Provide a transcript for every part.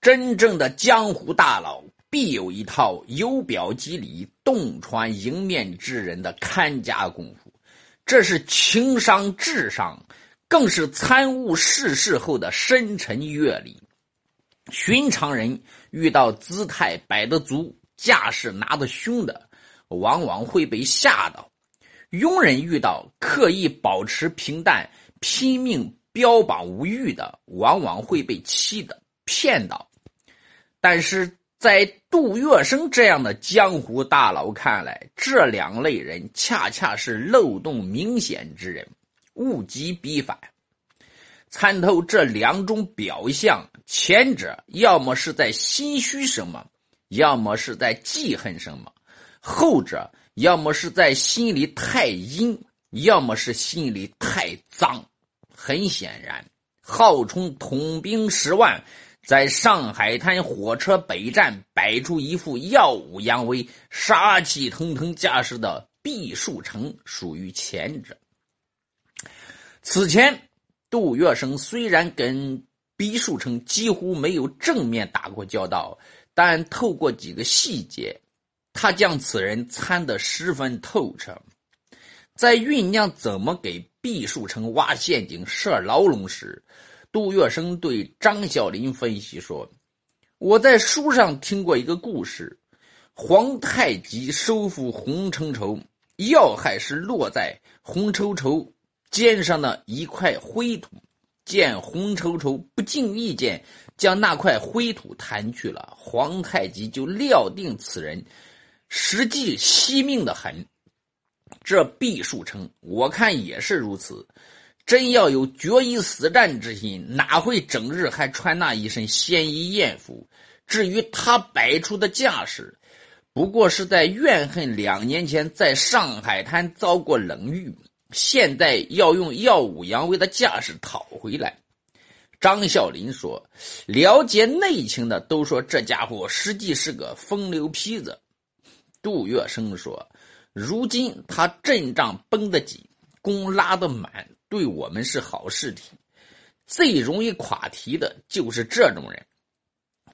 真正的江湖大佬必有一套由表及里、洞穿迎面之人的看家功夫，这是情商、智商，更是参悟世事后的深沉阅历。寻常人遇到姿态摆得足、架势拿得凶的，往往会被吓到；庸人遇到刻意保持平淡、拼命标榜无欲的，往往会被气的骗到。但是在杜月笙这样的江湖大佬看来，这两类人恰恰是漏洞明显之人，物极必反。参透这两种表象，前者要么是在心虚什么，要么是在记恨什么；后者要么是在心里太阴，要么是心里太脏。很显然，号称统兵十万。在上海滩火车北站摆出一副耀武扬威、杀气腾腾架势的毕树成属于前者。此前，杜月笙虽然跟毕树成几乎没有正面打过交道，但透过几个细节，他将此人参得十分透彻。在酝酿怎么给毕树成挖陷阱、设牢笼时，杜月笙对张小林分析说：“我在书上听过一个故事，皇太极收复洪承畴，要害是落在洪承畴肩上的一块灰土。见洪承畴不经意间，将那块灰土弹去了。皇太极就料定此人实际惜命的很。这毕树成，我看也是如此。”真要有决一死战之心，哪会整日还穿那一身鲜衣艳服？至于他摆出的架势，不过是在怨恨两年前在上海滩遭过冷遇，现在要用耀武扬威的架势讨回来。张啸林说：“了解内情的都说这家伙实际是个风流坯子。”杜月笙说：“如今他阵仗绷得紧，弓拉得满。”对我们是好事体，最容易垮堤的就是这种人。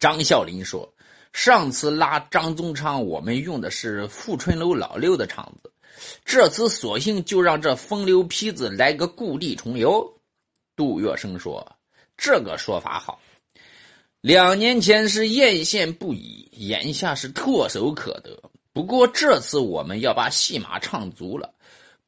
张啸林说：“上次拉张宗昌，我们用的是富春楼老六的场子，这次索性就让这风流坯子来个故地重游。”杜月笙说：“这个说法好。两年前是艳羡不已，眼下是唾手可得。不过这次我们要把戏码唱足了。”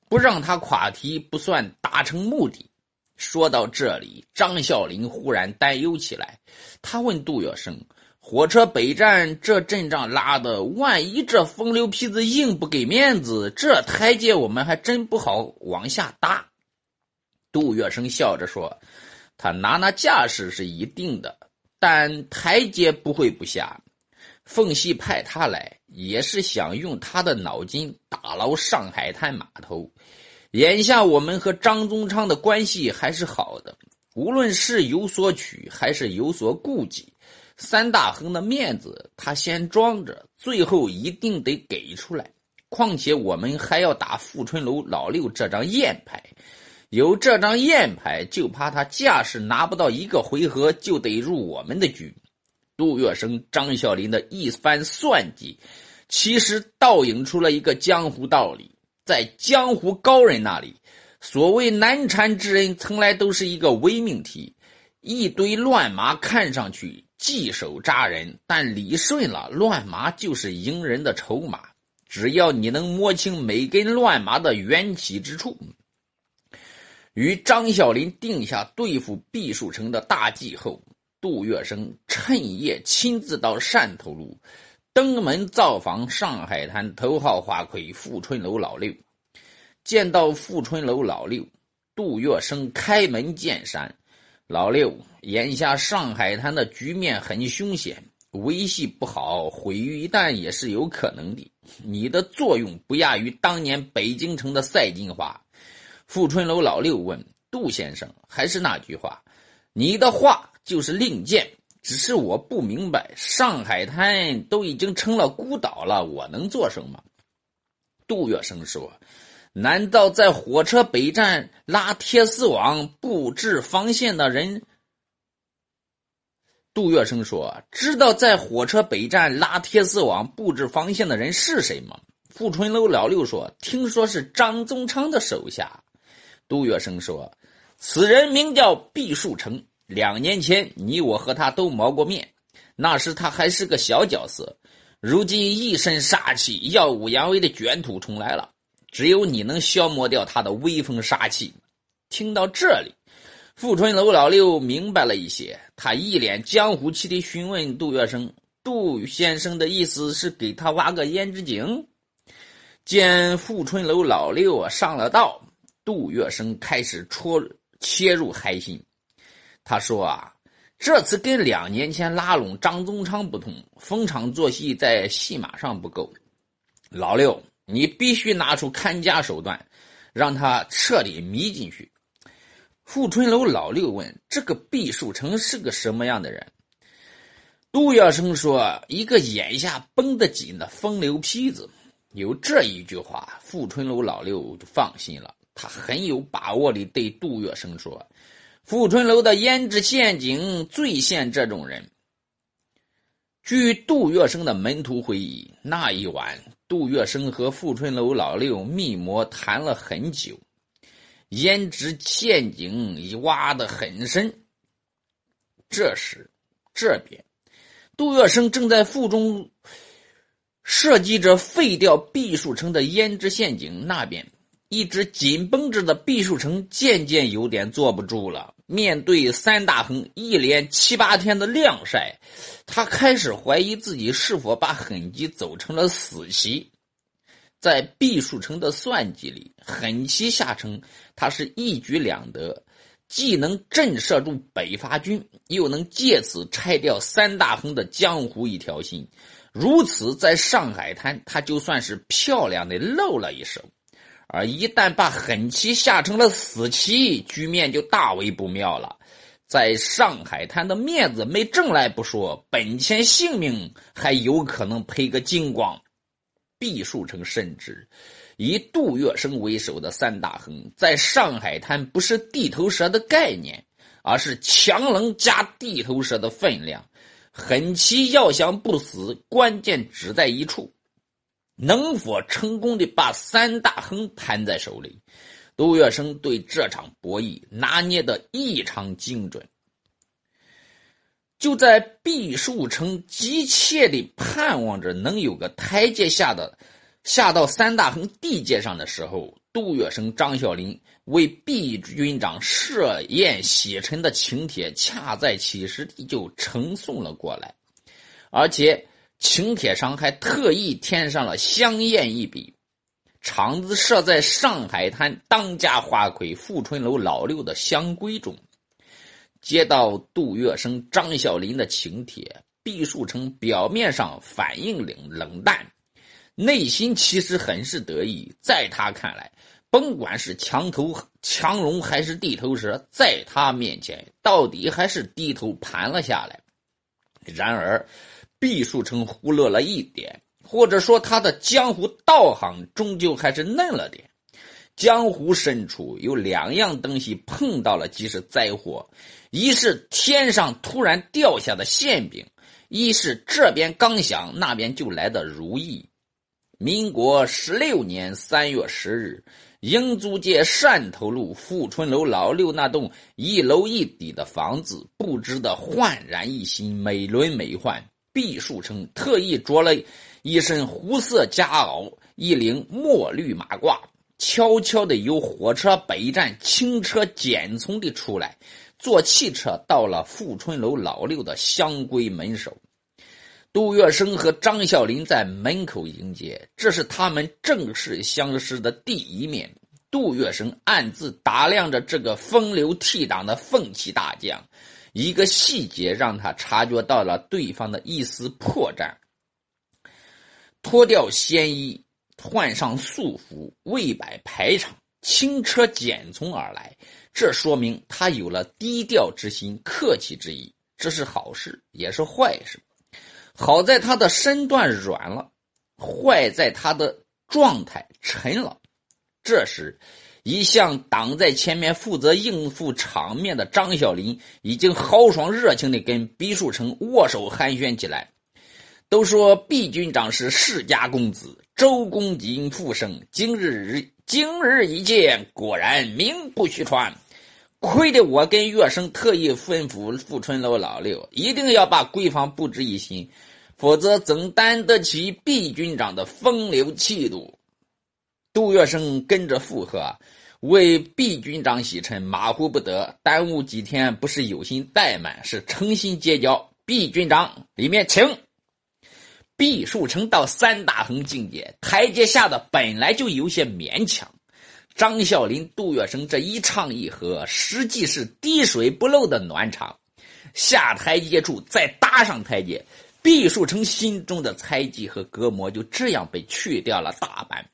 不让他垮堤，不算达成目的。说到这里，张啸林忽然担忧起来。他问杜月笙：“火车北站这阵仗拉的，万一这风流坯子硬不给面子，这台阶我们还真不好往下搭。”杜月笙笑着说：“他拿那架势是一定的，但台阶不会不下。凤溪派他来。”也是想用他的脑筋打捞上海滩码头。眼下我们和张宗昌的关系还是好的，无论是有所取还是有所顾忌，三大亨的面子他先装着，最后一定得给出来。况且我们还要打富春楼老六这张艳牌，有这张艳牌，就怕他架势拿不到一个回合就得入我们的局。杜月笙、张啸林的一番算计。其实倒映出了一个江湖道理，在江湖高人那里，所谓难缠之人，从来都是一个伪命题。一堆乱麻看上去技手扎人，但理顺了，乱麻就是赢人的筹码。只要你能摸清每根乱麻的缘起之处，与张小林定下对付毕树成的大计后，杜月笙趁夜亲自到汕头路。登门造访上海滩头号花魁富春楼老六，见到富春楼老六，杜月笙开门见山：“老六，眼下上海滩的局面很凶险，维系不好，毁于一旦也是有可能的。你的作用不亚于当年北京城的赛金花。”富春楼老六问杜先生：“还是那句话，你的话就是令箭。”只是我不明白，上海滩都已经成了孤岛了，我能做什么？杜月笙说：“难道在火车北站拉铁丝网布置防线的人，杜月笙说：“知道在火车北站拉铁丝网布置防线的人是谁吗？”富春楼老六说：“听说是张宗昌的手下。”杜月笙说：“此人名叫毕树成，两年前你我和他都谋过面，那时他还是个小角色，如今一身杀气，耀武扬威的卷土重来了。只有你能消磨掉他的威风杀气。”听到这里。富春楼老六明白了一些，他一脸江湖气的询问杜月笙：“杜先生的意思是给他挖个胭脂井？”见富春楼老六啊上了道，杜月笙开始戳切入核心。他说：“啊，这次跟两年前拉拢张宗昌不同，逢场作戏在戏码上不够。老六，你必须拿出看家手段，让他彻底迷进去。”富春楼老六问：“这个毕树成是个什么样的人？”杜月笙说：“一个眼下绷得紧的风流坯子。”有这一句话，富春楼老六就放心了。他很有把握地对杜月笙说：“富春楼的胭脂陷阱最陷这种人。”据杜月笙的门徒回忆，那一晚，杜月笙和富春楼老六密谋谈了很久。胭脂陷阱已挖得很深。这时，这边杜月笙正在腹中设计着废掉毕树成的胭脂陷阱。那边，一直紧绷着的毕树成渐渐有点坐不住了。面对三大亨一连七八天的晾晒，他开始怀疑自己是否把狠棋走成了死棋。在毕树成的算计里，狠棋下成，他是一举两得，既能震慑住北伐军，又能借此拆掉三大亨的江湖一条心。如此，在上海滩，他就算是漂亮的露了一手。而一旦把狠棋下成了死棋，局面就大为不妙了。在上海滩的面子没挣来不说，本钱性命还有可能赔个精光。毕树成深知，以杜月笙为首的三大亨在上海滩不是地头蛇的概念，而是强棱加地头蛇的分量。狠棋要想不死，关键只在一处：能否成功的把三大亨盘在手里。杜月笙对这场博弈拿捏的异常精准。就在毕树成急切的盼望着能有个台阶下的下到三大亨地界上的时候，杜月笙、张啸林为毕军长设宴洗尘的请帖，恰在其时地就呈送了过来，而且请帖上还特意添上了香艳一笔，场子设在上海滩当家花魁富春楼老六的香闺中。接到杜月笙、张小林的请帖，毕树成表面上反应冷冷淡，内心其实很是得意。在他看来，甭管是墙头强龙还是地头蛇，在他面前到底还是低头盘了下来。然而，毕树成忽略了一点，或者说他的江湖道行终究还是嫩了点。江湖深处有两样东西碰到了即是灾祸。一是天上突然掉下的馅饼，一是这边刚想，那边就来的如意。民国十六年三月十日，英租界汕头路富春楼老六那栋一楼一底的房子布置的焕然一新，美轮美奂。毕树成特意着了一身湖色夹袄，一领墨绿马褂，悄悄的由火车北站轻车简从的出来。坐汽车到了富春楼老六的香闺门首，杜月笙和张啸林在门口迎接，这是他们正式相识的第一面。杜月笙暗自打量着这个风流倜傥的凤起大将，一个细节让他察觉到了对方的一丝破绽。脱掉仙衣，换上素服，未摆排场，轻车简从而来。这说明他有了低调之心、客气之意，这是好事，也是坏事。好在他的身段软了，坏在他的状态沉了。这时，一向挡在前面负责应付场面的张小林，已经豪爽热情地跟毕树成握手寒暄起来。都说毕军长是世家公子，周公瑾复生，今日今日一见，果然名不虚传。亏得我跟月生特意吩咐富春楼老六，一定要把闺房布置一新，否则怎担得起毕军长的风流气度？杜月笙跟着附和，为毕军长洗尘，马虎不得，耽误几天不是有心怠慢，是诚心结交。毕军长，里面请。毕树成到三大横境界，台阶下的本来就有些勉强。张啸林、杜月笙这一唱一和，实际是滴水不漏的暖场。下台阶处再搭上台阶，毕树成心中的猜忌和隔膜就这样被去掉了大半。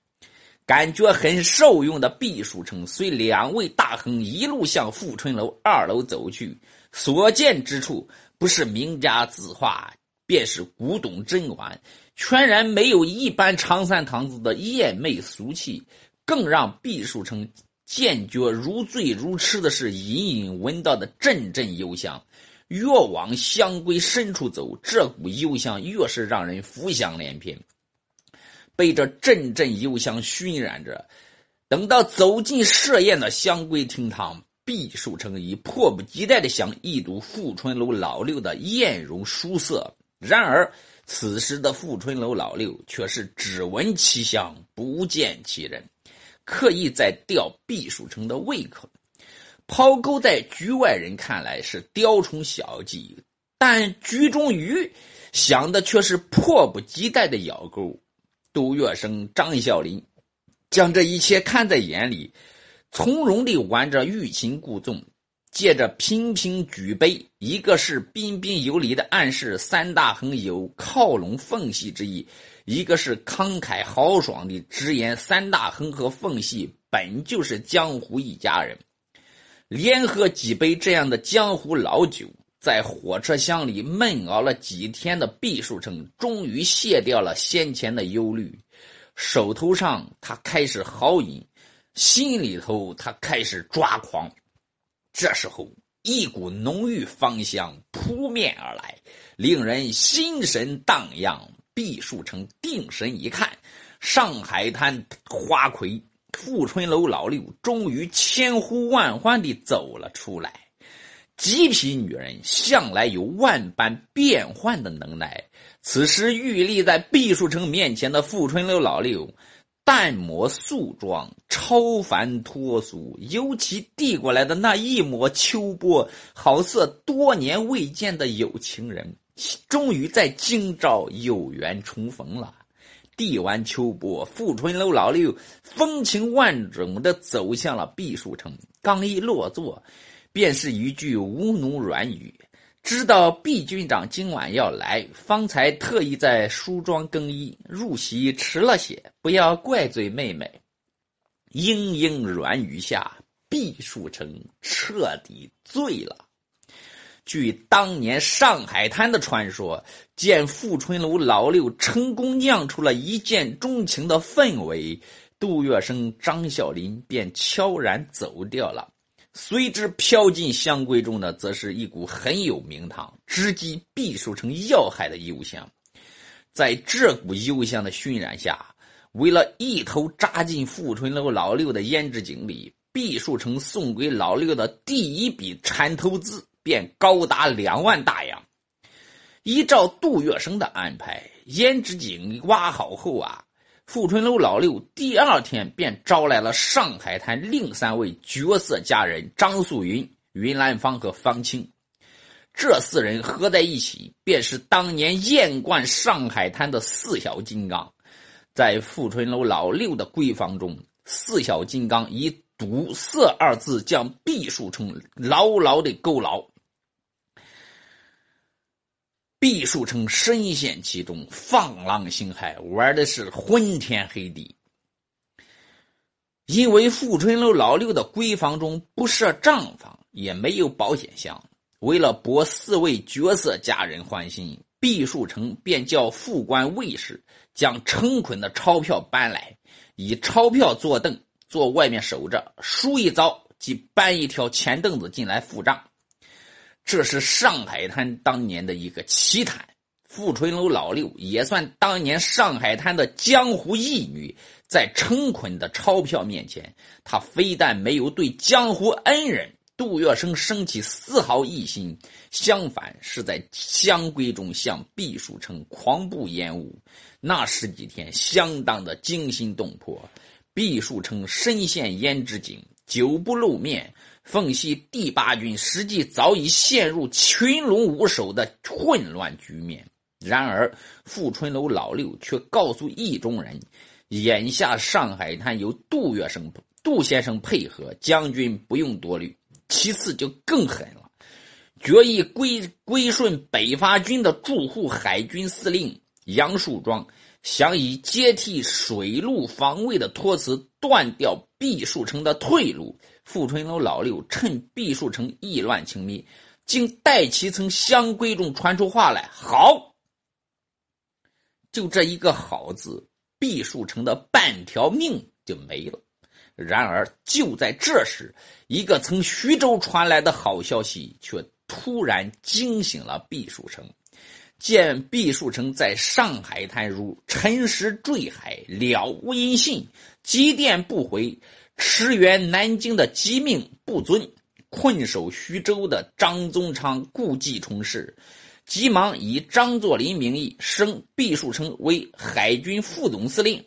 感觉很受用的毕书成随两位大亨一路向富春楼二楼走去，所见之处不是名家字画，便是古董珍玩，全然没有一般长三堂子的艳媚俗气。更让毕书成见觉如醉如痴的是，隐隐闻到的阵阵幽香。越往香闺深处走，这股幽香越是让人浮想联翩。被这阵阵幽香熏染着，等到走进设宴的香闺厅堂，毕树成已迫不及待的想一睹富春楼老六的艳容殊色。然而此时的富春楼老六却是只闻其香，不见其人，刻意在吊毕树成的胃口。抛钩在局外人看来是雕虫小技，但局中鱼想的却是迫不及待的咬钩。杜月笙、张啸林将这一切看在眼里，从容地玩着欲擒故纵，借着频频举杯，一个是彬彬有礼的暗示三大亨有靠拢奉系之意，一个是慷慨豪爽地直言三大亨和奉系本就是江湖一家人。连喝几杯这样的江湖老酒。在火车厢里闷熬了几天的毕树成，终于卸掉了先前的忧虑。手头上他开始豪饮，心里头他开始抓狂。这时候，一股浓郁芳香扑面而来，令人心神荡漾。毕树成定神一看，上海滩花魁富春楼老六终于千呼万唤地走了出来。极品女人向来有万般变幻的能耐。此时玉立在毕树成面前的富春楼老六，淡抹素妆，超凡脱俗，尤其递过来的那一抹秋波，好似多年未见的有情人，终于在今朝有缘重逢了。递完秋波，富春楼老六风情万种的走向了毕树成，刚一落座。便是一句吴侬软语，知道毕军长今晚要来，方才特意在梳妆更衣，入席迟了些，不要怪罪妹妹。莺莺软语下，毕树成彻底醉了。据当年上海滩的传说，见富春楼老六成功酿出了一见钟情的氛围，杜月笙、张啸林便悄然走掉了。随之飘进香闺中的，则是一股很有名堂、直击毕树成要害的幽香。在这股幽香的熏染下，为了一头扎进富春楼老六的胭脂井里，毕树成送给老六的第一笔缠头资便高达两万大洋。依照杜月笙的安排，胭脂井挖好后啊。富春楼老六第二天便招来了上海滩另三位绝色佳人张素云、云兰芳和方清，这四人合在一起，便是当年艳冠上海滩的四小金刚。在富春楼老六的闺房中，四小金刚以“赌色”二字将毕树成牢牢的勾牢。毕树成深陷其中，放浪形骸，玩的是昏天黑地。因为富春楼老六的闺房中不设账房，也没有保险箱，为了博四位绝色佳人欢心，毕树成便叫副官卫士将成捆的钞票搬来，以钞票坐凳，坐外面守着，输一遭即搬一条钱凳子进来付账。这是上海滩当年的一个奇谈。富春楼老六也算当年上海滩的江湖义女，在成捆的钞票面前，他非但没有对江湖恩人杜月笙生起丝毫异心，相反是在香闺中向毕树成狂步烟雾。那十几天相当的惊心动魄。毕树成深陷胭脂井，久不露面。奉系第八军实际早已陷入群龙无首的混乱局面。然而，富春楼老六却告诉意中人：“眼下上海滩有杜月笙、杜先生配合，将军不用多虑。其次就更狠了，决意归归顺北伐军的驻沪海军司令杨树庄，想以接替水陆防卫的托辞，断掉毕树成的退路。富春楼老六趁毕树成意乱情迷，竟带其从湘闺中传出话来：好。”就这一个好字，毕树成的半条命就没了。然而就在这时，一个从徐州传来的好消息却突然惊醒了毕树成。见毕树成在上海滩如沉石坠海，了无音信，急电不回，驰援南京的机命不遵，困守徐州的张宗昌故技重施。急忙以张作霖名义升毕树成为海军副总司令，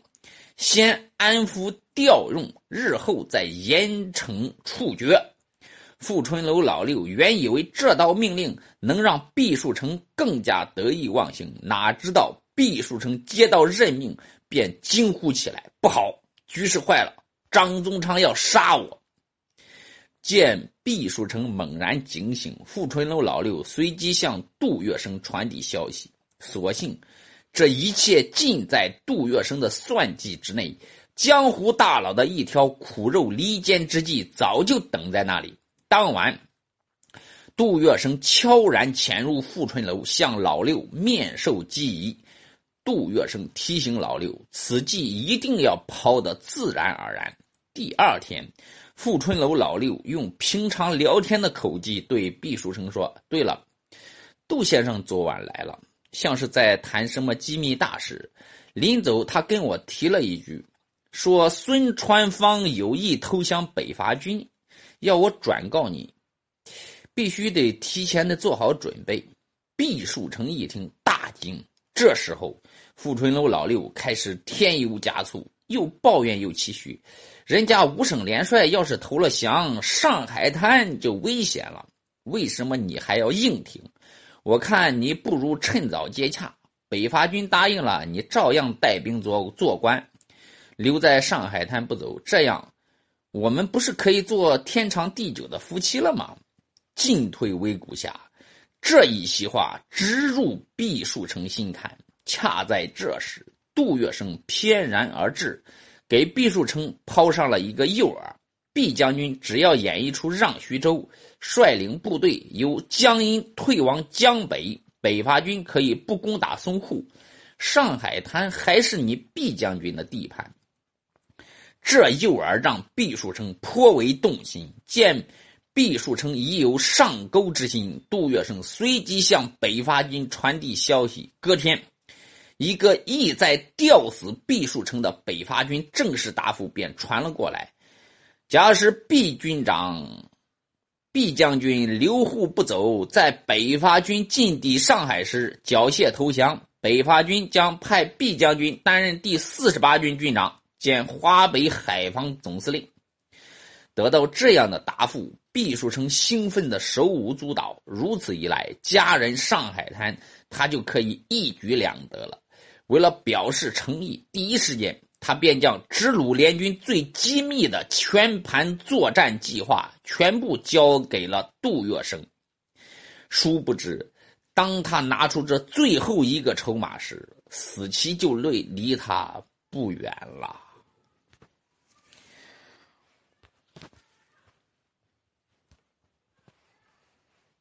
先安抚调用，日后再严惩处决。富春楼老六原以为这道命令能让毕树成更加得意忘形，哪知道毕树成接到任命便惊呼起来：“不好，局势坏了！张宗昌要杀我！”见毕树成猛然警醒，富春楼老六随即向杜月笙传递消息。所幸，这一切尽在杜月笙的算计之内。江湖大佬的一条苦肉离间之计早就等在那里。当晚，杜月笙悄然潜入富春楼，向老六面授机宜。杜月笙提醒老六，此计一定要抛得自然而然。第二天。富春楼老六用平常聊天的口气对毕书成说：“对了，杜先生昨晚来了，像是在谈什么机密大事。临走，他跟我提了一句，说孙传芳有意投降北伐军，要我转告你，必须得提前的做好准备。”毕树成一听大惊。这时候，富春楼老六开始添油加醋，又抱怨又期许。人家五省联帅要是投了降，上海滩就危险了。为什么你还要硬挺？我看你不如趁早接洽。北伐军答应了，你照样带兵做做官，留在上海滩不走。这样，我们不是可以做天长地久的夫妻了吗？进退维谷下，这一席话直入毕树成心坎。恰在这时，杜月笙翩然而至。给毕树成抛上了一个诱饵：毕将军只要演绎出让徐州，率领部队由江阴退往江北，北伐军可以不攻打淞沪，上海滩还是你毕将军的地盘。这诱饵让毕树成颇为动心。见毕树成已有上钩之心，杜月笙随即向北伐军传递消息：隔天。一个意在吊死毕树成的北伐军正式答复便传了过来：假使毕军长、毕将军留沪不走，在北伐军进抵上海时缴械投降，北伐军将派毕将军担任第四十八军军长兼华北海防总司令。得到这样的答复，毕树成兴奋的手舞足蹈。如此一来，家人上海滩，他就可以一举两得了。为了表示诚意，第一时间他便将直鲁联军最机密的全盘作战计划全部交给了杜月笙。殊不知，当他拿出这最后一个筹码时，死期就离离他不远了。